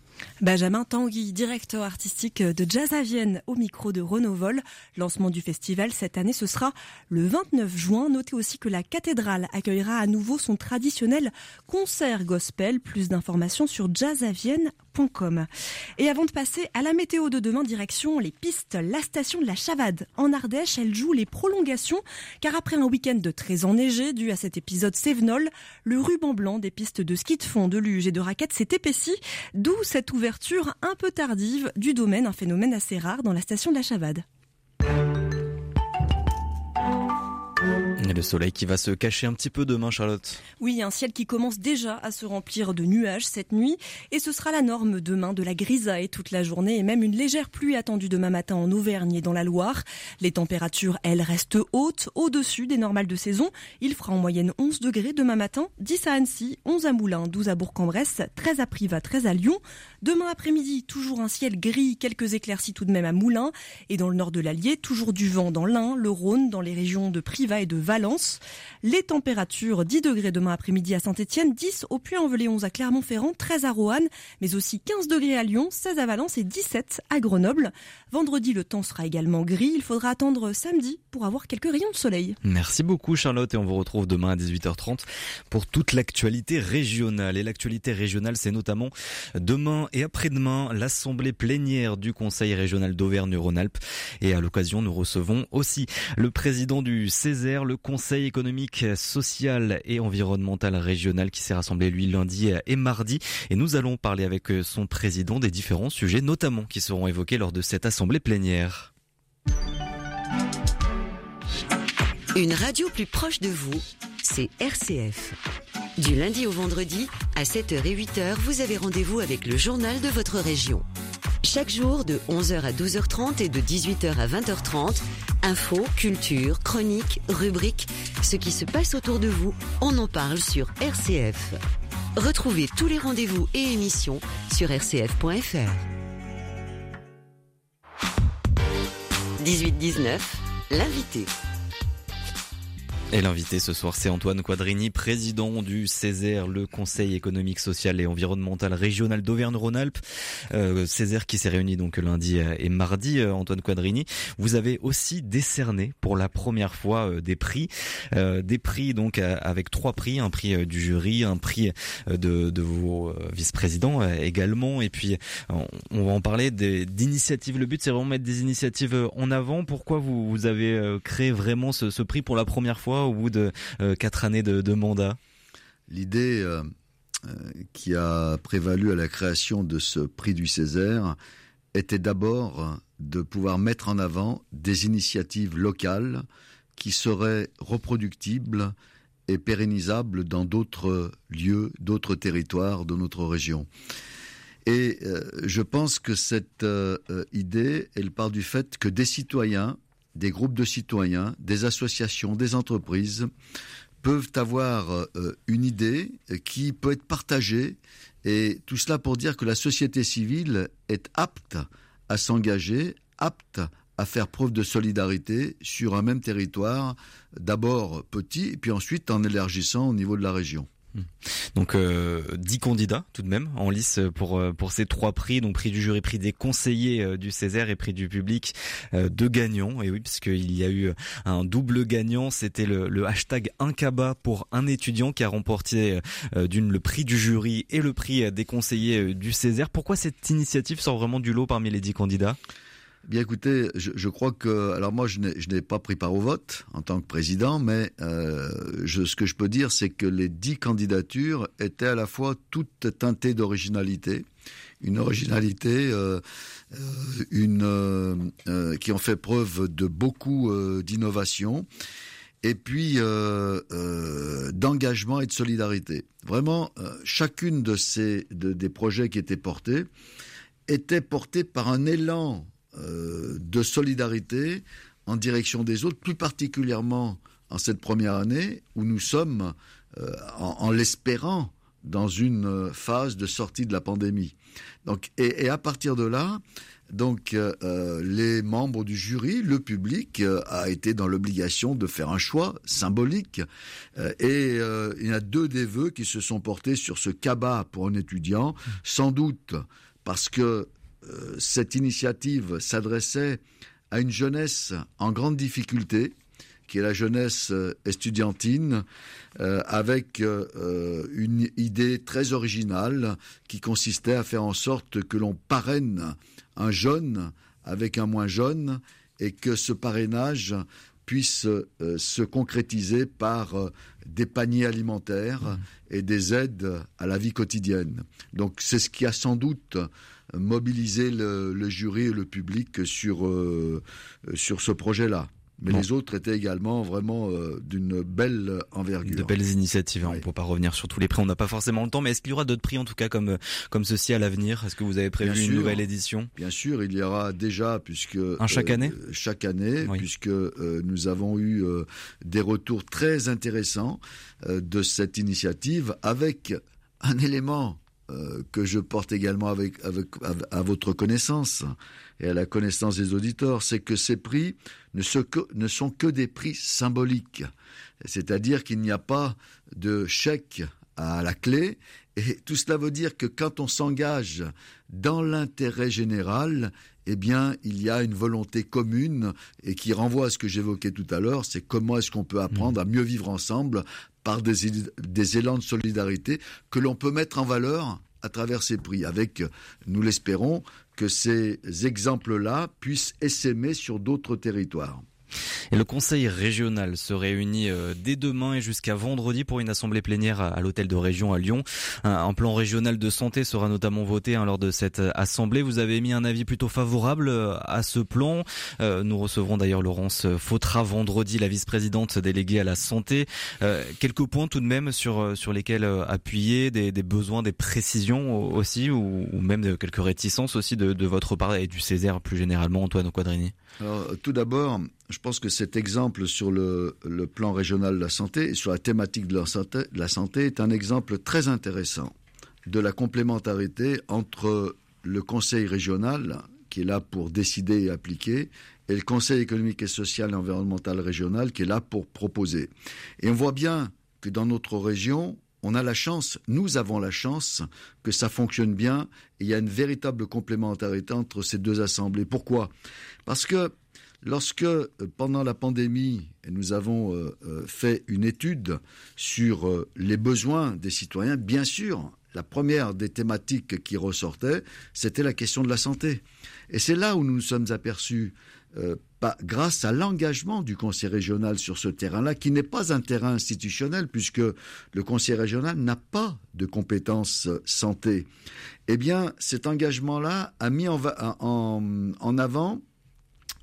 Benjamin Tanguy, directeur artistique de Jazz à au micro de Renault Vol. Lancement du festival cette année, ce sera le 29 juin. Notez aussi que la cathédrale accueillera à nouveau son traditionnel concert gospel. Plus d'informations sur jazzavienne.com. Et avant de passer à la météo de demain, direction les pistes. La station de la Chavade en Ardèche, elle joue les prolongations, car après un week-end de très enneigé dû à cet épisode Sévenol, le ruban blanc des pistes de ski de fond, de luge et de raquettes s'est épaissi, d'où cette ouverture un peu tardive du domaine, un phénomène assez rare dans la station de la Chavade. Et le soleil qui va se cacher un petit peu demain, Charlotte. Oui, un ciel qui commence déjà à se remplir de nuages cette nuit. Et ce sera la norme demain de la grisaille toute la journée et même une légère pluie attendue demain matin en Auvergne et dans la Loire. Les températures, elles, restent hautes, au-dessus des normales de saison. Il fera en moyenne 11 degrés demain matin, 10 à Annecy, 11 à Moulins, 12 à Bourg-en-Bresse, 13 à Privas, 13 à Lyon. Demain après-midi, toujours un ciel gris, quelques éclaircies tout de même à Moulins. Et dans le nord de l'Allier, toujours du vent dans l'Ain, le Rhône, dans les régions de Privas et de Val les températures 10 degrés demain après-midi à Saint-Etienne, 10 au Puy-en-Velay, 11 à Clermont-Ferrand, 13 à Roanne, mais aussi 15 degrés à Lyon, 16 à Valence et 17 à Grenoble. Vendredi, le temps sera également gris. Il faudra attendre samedi pour avoir quelques rayons de soleil. Merci beaucoup Charlotte et on vous retrouve demain à 18h30 pour toute l'actualité régionale. Et l'actualité régionale, c'est notamment demain et après-demain l'assemblée plénière du Conseil régional d'Auvergne-Rhône-Alpes. Et à l'occasion, nous recevons aussi le président du Césaire, le Conseil économique, social et environnemental régional qui s'est rassemblé lui lundi et mardi. Et nous allons parler avec son président des différents sujets, notamment qui seront évoqués lors de cette assemblée plénière. Une radio plus proche de vous, c'est RCF. Du lundi au vendredi, à 7h et 8h, vous avez rendez-vous avec le journal de votre région. Chaque jour de 11h à 12h30 et de 18h à 20h30, infos, culture, chroniques, rubriques, ce qui se passe autour de vous, on en parle sur RCF. Retrouvez tous les rendez-vous et émissions sur rcf.fr. 18-19, l'invité. Et l'invité ce soir, c'est Antoine Quadrini, président du Césaire, le Conseil économique, social et environnemental régional d'Auvergne-Rhône-Alpes. Euh, Césaire qui s'est réuni donc lundi et mardi. Euh, Antoine Quadrini, vous avez aussi décerné pour la première fois euh, des prix, euh, des prix donc avec trois prix, un prix du jury, un prix de, de vos vice-présidents également, et puis on, va en parler d'initiatives. Le but, c'est vraiment mettre des initiatives en avant. Pourquoi vous, vous avez créé vraiment ce, ce prix pour la première fois? Au bout de euh, quatre années de, mandat L'idée euh, euh, qui a prévalu à la création de ce prix du Césaire était d'abord de pouvoir mettre en avant des initiatives locales qui seraient reproductibles et pérennisables dans d'autres lieux, d'autres territoires de notre région. Et je pense que cette idée, elle part du fait que des citoyens des groupes de citoyens, des associations, des entreprises peuvent avoir euh, une idée qui peut être partagée et tout cela pour dire que la société civile est apte à s'engager, apte à faire preuve de solidarité sur un même territoire, d'abord petit, et puis ensuite en élargissant au niveau de la région. Hmm. Donc euh, 10 candidats tout de même en lice pour euh, pour ces trois prix, donc prix du jury, prix des conseillers euh, du Césaire et prix du public, euh, deux gagnants. Et oui, puisqu'il y a eu un double gagnant, c'était le, hashtag Incaba pour un étudiant qui a remporté d'une le prix du jury et le prix des conseillers du Césaire. Pourquoi cette initiative sort vraiment du lot parmi les 10 candidats? Bien écoutez, je, crois que alors moi je n'ai pas pris part au vote en tant que président, mais euh, ce que je peux dire c'est que les dix candidatures étaient à la fois toutes teintées d'originalité, une originalité, euh, euh une qui ont fait preuve de beaucoup d'innovation et puis d'engagement et de solidarité. Vraiment, chacune de ces des projets qui étaient portés était portée par un élan euh, de solidarité en direction des autres, plus particulièrement en cette première année où nous sommes, euh, en, l'espérant, dans une phase de sortie de la pandémie. Donc, et, à partir de là, donc euh, les membres du jury, le public a été dans l'obligation de faire un choix symbolique. et il y a deux des vœux qui se sont portés sur ce cabas pour un étudiant, sans doute parce que euh, cette initiative s'adressait à une jeunesse en grande difficulté, qui est la jeunesse euh, estudiantine, euh, avec une idée très originale qui consistait à faire en sorte que l'on parraine un jeune avec un moins jeune et que ce parrainage puisse se concrétiser par des paniers alimentaires et des aides à la vie quotidienne. Donc c'est ce qui a sans doute mobiliser le, jury et le public sur, euh, sur ce projet-là. Mais les autres étaient également vraiment euh, d'une belle envergure. De belles initiatives. Hein, on ne peut pas revenir sur tous les prix. On n'a pas forcément le temps. Mais est-ce qu'il y aura d'autres prix, en tout cas, comme, comme ceci à l'avenir? Est-ce que vous avez prévu une nouvelle édition? Bien sûr, il y aura déjà, puisque... Un chaque euh, année? Chaque année, puisque nous avons eu des retours très intéressants de cette initiative avec un élément euh, que je porte également avec, à votre connaissance et à la connaissance des auditeurs, c'est que ces prix ne, ne sont que des prix symboliques. C'est-à-dire qu'il n'y a pas de chèque à la clé. Et tout cela veut dire que quand on s'engage dans l'intérêt général, eh bien, il y a une volonté commune et qui renvoie à ce que j'évoquais tout à l'heure, c'est comment est-ce qu'on peut apprendre à mieux vivre ensemble par des, élans de solidarité que l'on peut mettre en valeur à travers ces prix, avec, nous l'espérons, que ces exemples-là puissent essaimer sur d'autres territoires. Et le conseil régional se réunit euh, dès demain et jusqu'à vendredi pour une assemblée plénière à l'hôtel de région à Lyon. Un plan régional de santé sera notamment voté hein, lors de cette euh, assemblée. Vous avez émis un avis plutôt favorable euh, à ce plan. Nous recevrons d'ailleurs Laurence Fautra vendredi, la vice-présidente déléguée à la santé. Quelques points tout de même sur sur lesquels appuyer, des, besoins, des précisions aussi, ou, même quelques réticences aussi de, de votre part et du Césaire plus généralement, Antoine Quadrini. Alors, tout d'abord, je pense que cet exemple sur le, plan régional de la santé et sur la thématique de la, santé, est un exemple très intéressant de la complémentarité entre le Conseil régional, qui est là pour décider et appliquer, et le Conseil économique et social et environnemental régional, qui est là pour proposer. Et on voit bien que dans notre région, on a la chance, nous avons la chance que ça fonctionne bien et il y a une véritable complémentarité entre ces deux assemblées. Pourquoi? Parce que Lorsque, euh, pendant la pandémie, nous avons euh, euh, fait une étude sur les besoins des citoyens, bien sûr, la première des thématiques qui ressortait, c'était la question de la santé. Et c'est là où nous nous sommes aperçus, grâce à l'engagement du conseil régional sur ce terrain-là, qui n'est pas un terrain institutionnel, puisque le conseil régional n'a pas de compétences santé. Eh bien, cet engagement-là a mis en, avant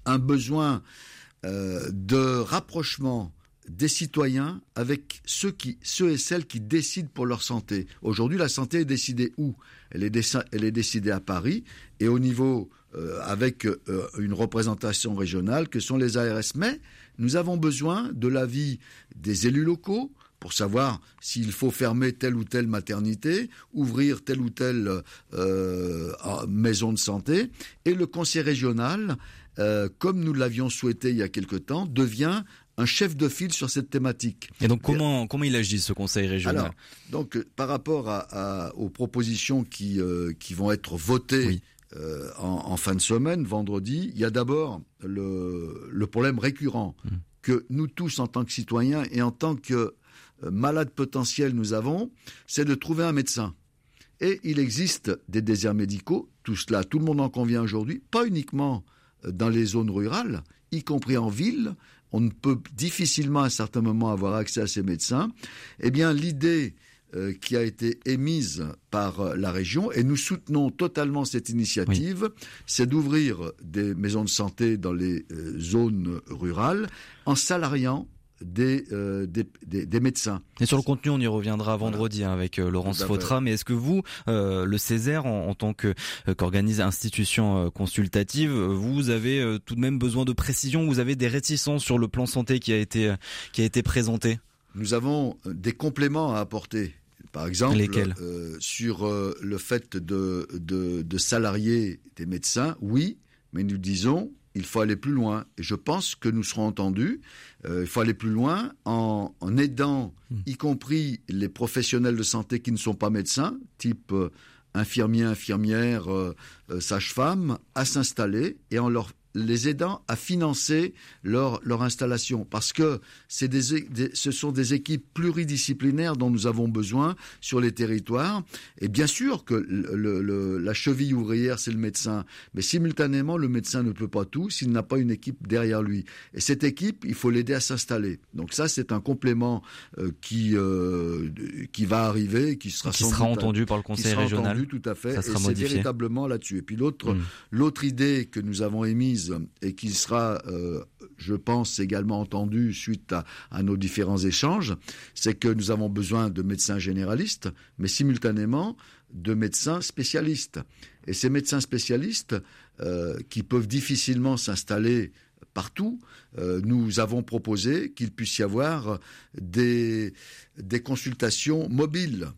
un besoin euh, de rapprochement des citoyens avec ceux, qui, ceux et celles qui décident pour leur santé. Aujourd'hui, la santé est décidée où? Elle est décidée à Paris et au niveau euh, avec euh, une représentation régionale que sont les ARS. Mais nous avons besoin de l'avis des élus locaux pour savoir s'il faut fermer telle ou telle maternité, ouvrir telle ou telle maison de santé. Et le conseil régional euh, comme nous l'avions souhaité il y a quelque temps, devient un chef de file sur cette thématique. Et donc comment, comment il agit ce conseil régional? Alors, donc euh, par rapport à, aux propositions qui, euh, qui vont être votées en, fin de semaine, vendredi, il y a d'abord le, le, problème récurrent mmh. que nous tous en tant que citoyens et en tant que malades potentiels nous avons, c'est de trouver un médecin. Et il existe des déserts médicaux, tout cela, tout le monde en convient aujourd'hui, pas uniquement dans les zones rurales, y compris en ville, on ne peut difficilement à un certain moment avoir accès à ces médecins. Eh bien, l'idée euh, qui a été émise par euh, la région, et nous soutenons totalement cette initiative, c'est d'ouvrir des maisons de santé dans les euh, zones rurales en salariant des, des, médecins. Et sur le contenu, on y reviendra vendredi hein, avec Laurence Fautra. Mais est-ce que vous, le Césaire, en, tant que qu'organise institution consultative, vous avez tout de même besoin de précision? Vous avez des réticences sur le plan santé qui a été qui a été présenté? Nous avons des compléments à apporter. Par exemple, euh, sur euh, le fait de, de, salarier des médecins, oui, mais nous disons il faut aller plus loin. Et je pense que nous serons entendus. Euh, il faut aller plus loin en, aidant, hmm. y compris les professionnels de santé qui ne sont pas médecins, type infirmiers, infirmières, sages-femmes, à s'installer et en leur les aidant à financer leur, leur installation. Parce que c'est des, ce sont des équipes pluridisciplinaires dont nous avons besoin sur les territoires. Et bien sûr que le, la cheville ouvrière, c'est le médecin. Mais simultanément, le médecin ne peut pas tout s'il n'a pas une équipe derrière lui. Et cette équipe, il faut l'aider à s'installer. Donc ça, c'est un complément euh, qui, euh, qui va arriver, qui sera, qui sera entendu par le conseil qui sera Entendu, tout à fait. et c'est véritablement là-dessus. Et puis l'autre, mmh. l'autre idée que nous avons émise et qui sera, euh, je pense, également entendu suite à, nos différents échanges, c'est que nous avons besoin de médecins généralistes, mais simultanément de médecins spécialistes. Et ces médecins spécialistes, euh, qui peuvent difficilement s'installer partout, euh, nous avons proposé qu'il puisse y avoir des consultations mobiles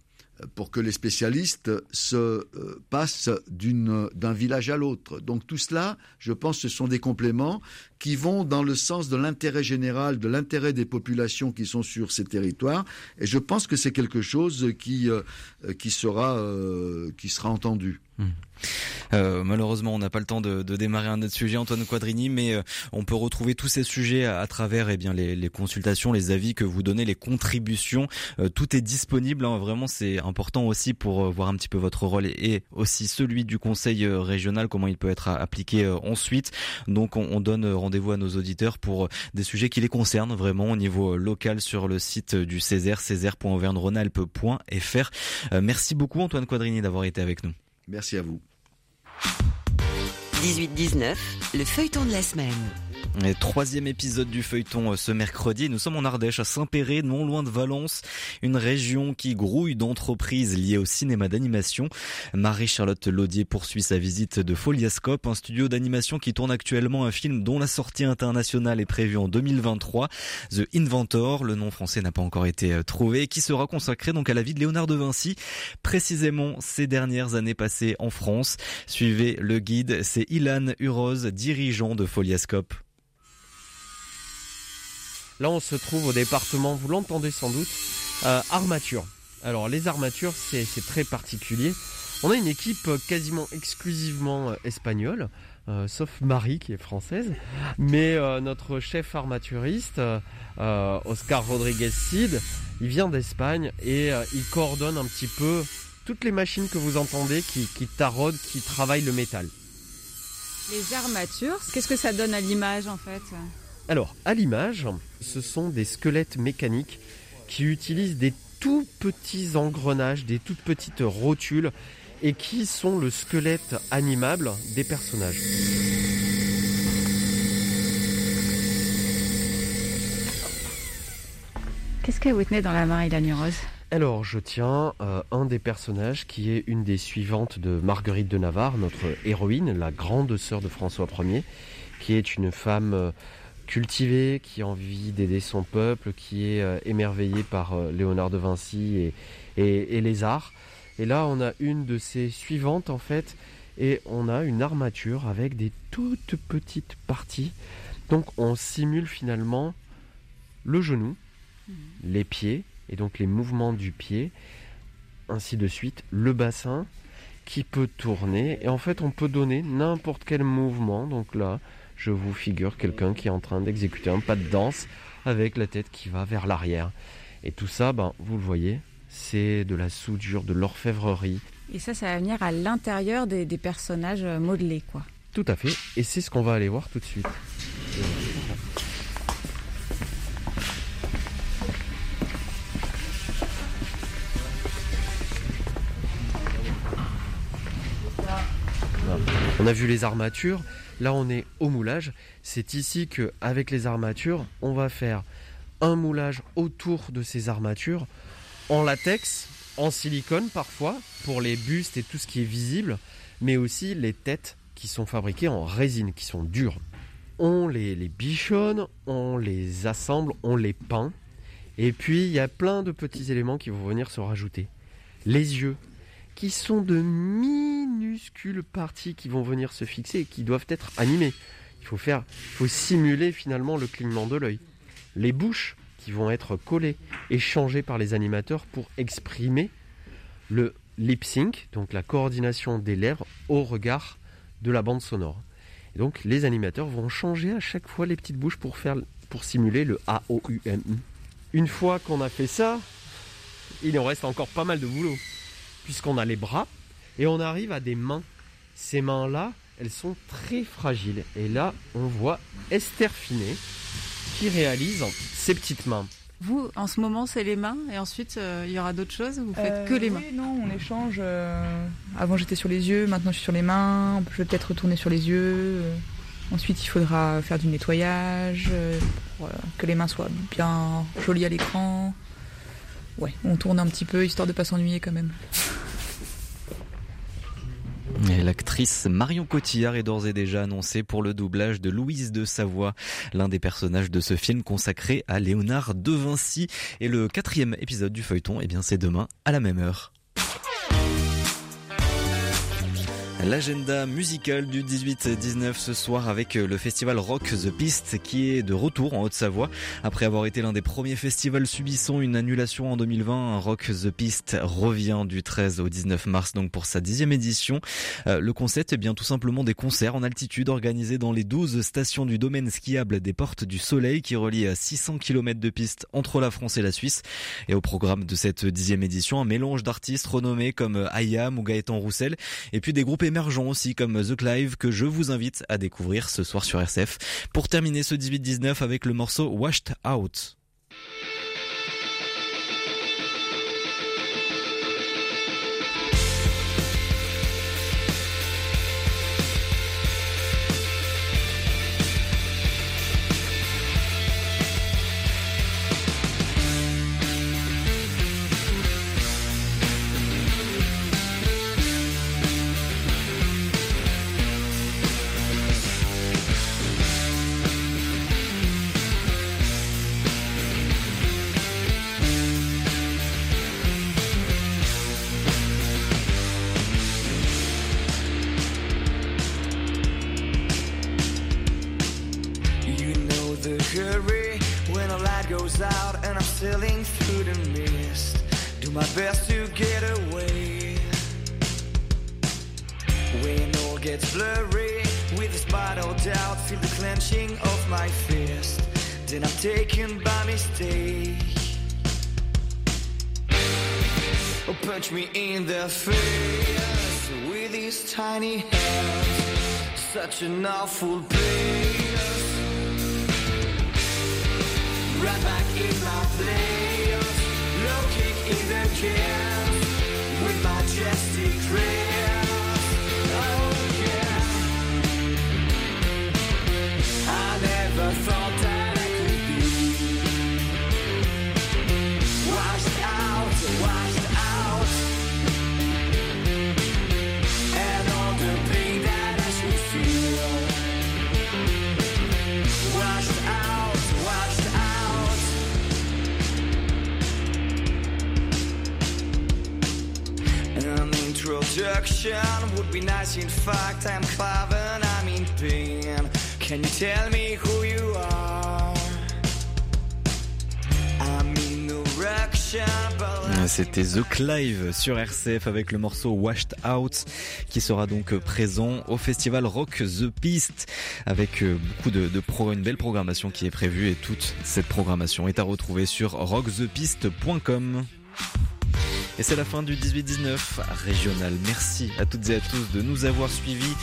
pour que les spécialistes se euh, passent d'un village à l'autre. Donc tout cela, je pense, ce sont des compléments qui vont dans le sens de l'intérêt général, de l'intérêt des populations qui sont sur ces territoires. Et je pense que c'est quelque chose qui, euh, qui, sera, euh, qui sera entendu. Hmm. Euh, malheureusement, on n'a pas le temps de, de, démarrer un autre sujet, Antoine Quadrini, mais euh, on peut retrouver tous ces sujets à, travers eh bien les, les, consultations, les avis que vous donnez, les contributions. Euh, tout est disponible. Hein. Vraiment, c'est important aussi pour voir un petit peu votre rôle et, aussi celui du Conseil régional, comment il peut être appliqué ensuite. Donc, on, on donne rendez-vous à nos auditeurs pour des sujets qui les concernent vraiment au niveau local sur le site du Césaire, césaire.auvergne-rhône-alpes.fr. merci beaucoup, Antoine Quadrini, d'avoir été avec nous. Merci à vous. 18-19, le feuilleton de la semaine troisième épisode du feuilleton euh, ce mercredi. Nous sommes en Ardèche, à Saint-Péret, non loin de Valence, une région qui grouille d'entreprises liées au cinéma d'animation. Marie-Charlotte Laudier poursuit sa visite de Foliascope, un studio d'animation qui tourne actuellement un film dont la sortie internationale est prévue en 2023. The Inventor, le nom français n'a pas encore été euh, trouvé, qui sera consacré donc à la vie de Léonard de Vinci, précisément ces dernières années passées en France. Suivez le guide, c'est Ilan Uroz, dirigeant de Foliascope. Là, on se trouve au département, vous l'entendez sans doute, euh, armature. Alors, les armatures, c'est très particulier. On a une équipe quasiment exclusivement euh, espagnole, euh, sauf Marie qui est française. Mais notre chef armaturiste, Oscar Rodriguez Cid, il vient d'Espagne et il coordonne un petit peu toutes les machines que vous entendez qui taraudent, qui travaillent le métal. Les armatures, qu'est-ce que ça donne à l'image en fait? Alors, à l'image, ce sont des squelettes mécaniques qui utilisent des tout petits engrenages, des toutes petites rotules et qui sont le squelette animable des personnages. Qu'est-ce que vous tenez dans la main, Ilan Rose alors, je tiens euh, un des personnages qui est une des suivantes de Marguerite de Navarre, notre héroïne, la grande sœur de François Ier, qui est une femme euh, cultivé, qui a envie d'aider son peuple, qui est euh, émerveillé par euh, Léonard de Vinci et, les arts. Et là, on a une de ses suivantes, en fait, et on a une armature avec des toutes petites parties. Donc, on simule finalement le genou, mhm. les pieds, et donc les mouvements du pied, ainsi de suite, le bassin qui peut tourner. Et en fait, on peut donner n'importe quel mouvement. Donc là, je vous figure quelqu'un qui est en train d'exécuter un pas de danse avec la tête qui va vers l'arrière. Et tout ça, ben, vous le voyez, c'est de la soudure, de l'orfèvrerie. Et ça, ça va venir à l'intérieur des, personnages modelés, quoi. Tout à fait, et c'est ce qu'on va aller voir tout de suite. On a vu les armatures, là on est au moulage. C'est ici que avec les armatures, on va faire un moulage autour de ces armatures en latex, en silicone parfois pour les bustes et tout ce qui est visible, mais aussi les têtes qui sont fabriquées en résine, qui sont dures. On les, les bichonne, on les assemble, on les peint. Et puis il y a plein de petits éléments qui vont venir se rajouter. Les yeux, qui sont de minuscules parties qui vont venir se fixer et qui doivent être animées. Il faut faire, il faut simuler finalement le clignement de l'œil. Les bouches qui vont être collées et changées par les animateurs pour exprimer le lip sync, donc la coordination des lèvres au regard de la bande sonore. Et donc les animateurs vont changer à chaque fois les petites bouches pour faire pour simuler le A O U M. Une fois qu'on a fait ça, il en reste encore pas mal de boulot puisqu'on a les bras et on arrive à des mains. Ces mains-là, elles sont très fragiles. Et là, on voit Esther Finet qui réalise ses petites mains. Vous, en ce moment, c'est les mains et ensuite, euh, il y aura d'autres choses Vous faites que les mains oui, Non, on échange. euh, Avant, j'étais sur les yeux, maintenant, je suis sur les mains. Je vais peut-être retourner sur les yeux. euh. Ensuite, il faudra faire du nettoyage euh, pour euh, que les mains soient bien jolies à l'écran. Ouais, on tourne un petit peu histoire de pas s'ennuyer quand même. L'actrice Marion Cotillard est d'ores et déjà annoncée pour le doublage de Louise de Savoie, l'un des personnages de ce film consacré à Léonard de Vinci. Et le quatrième épisode du feuilleton, eh bien c'est demain à la même heure. L'agenda musical du 18-19 ce soir avec le festival Rock The Piste qui est de retour en Haute-Savoie. Après avoir été l'un des premiers festivals subissant une annulation en 2020, Rock The Piste revient du 13 au 19 mars donc pour sa dixième édition. Euh, le concept est bien tout simplement des concerts en altitude organisés dans les 12 stations du domaine skiable des Portes du Soleil qui relient à 600 km de piste entre la France et la Suisse. Et au programme de cette dixième édition, un mélange d'artistes renommés comme Ayam ou Gaëtan Roussel et puis des groupes émergents aussi comme The Clive que je vous invite à découvrir ce soir sur RCF. Pour terminer ce 18-19 avec le morceau Washed Out. Doubt, feel the clenching of my fist. Then I'm taken by mistake. Oh, punch me in the face with his tiny hands. Such an awful place. Right back in my place, looking in the can would be nice. In fact, I'm clever and I'm in pain. Can you tell me who you are? C'était The Clive sur RCF avec le morceau Washed Out qui sera donc présent au festival Rock The Piste avec euh, beaucoup de, de une belle programmation qui est prévue et toute cette programmation est à retrouver sur rockthepiste.com. Et c'est la fin du 18-19 régional. Merci à toutes et à tous de nous avoir suivis.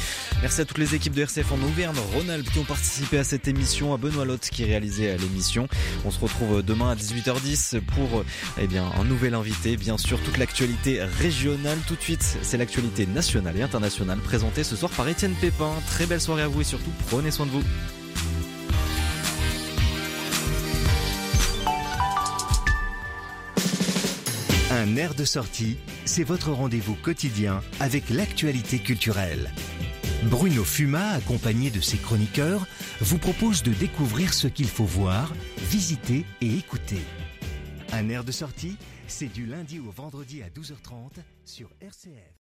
Merci à toutes les équipes de RCF en Auvergne-Rhône-Alpes qui ont participé à cette émission, à Benoît Lotte qui réalisait l'émission. On se retrouve demain à 18h10 pour eh bien, un nouvel invité. Bien sûr, toute l'actualité régionale. Tout de suite, c'est l'actualité nationale et internationale présentée ce soir par Étienne Pépin. Très belle soirée à vous et surtout prenez soin de vous. Un air de sortie, c'est votre rendez-vous quotidien avec l'actualité culturelle. Bruno Fuma, accompagné de ses chroniqueurs, vous propose de découvrir ce qu'il faut voir, visiter et écouter. Un air de sortie, c'est du lundi au vendredi à 12h30 sur RCF.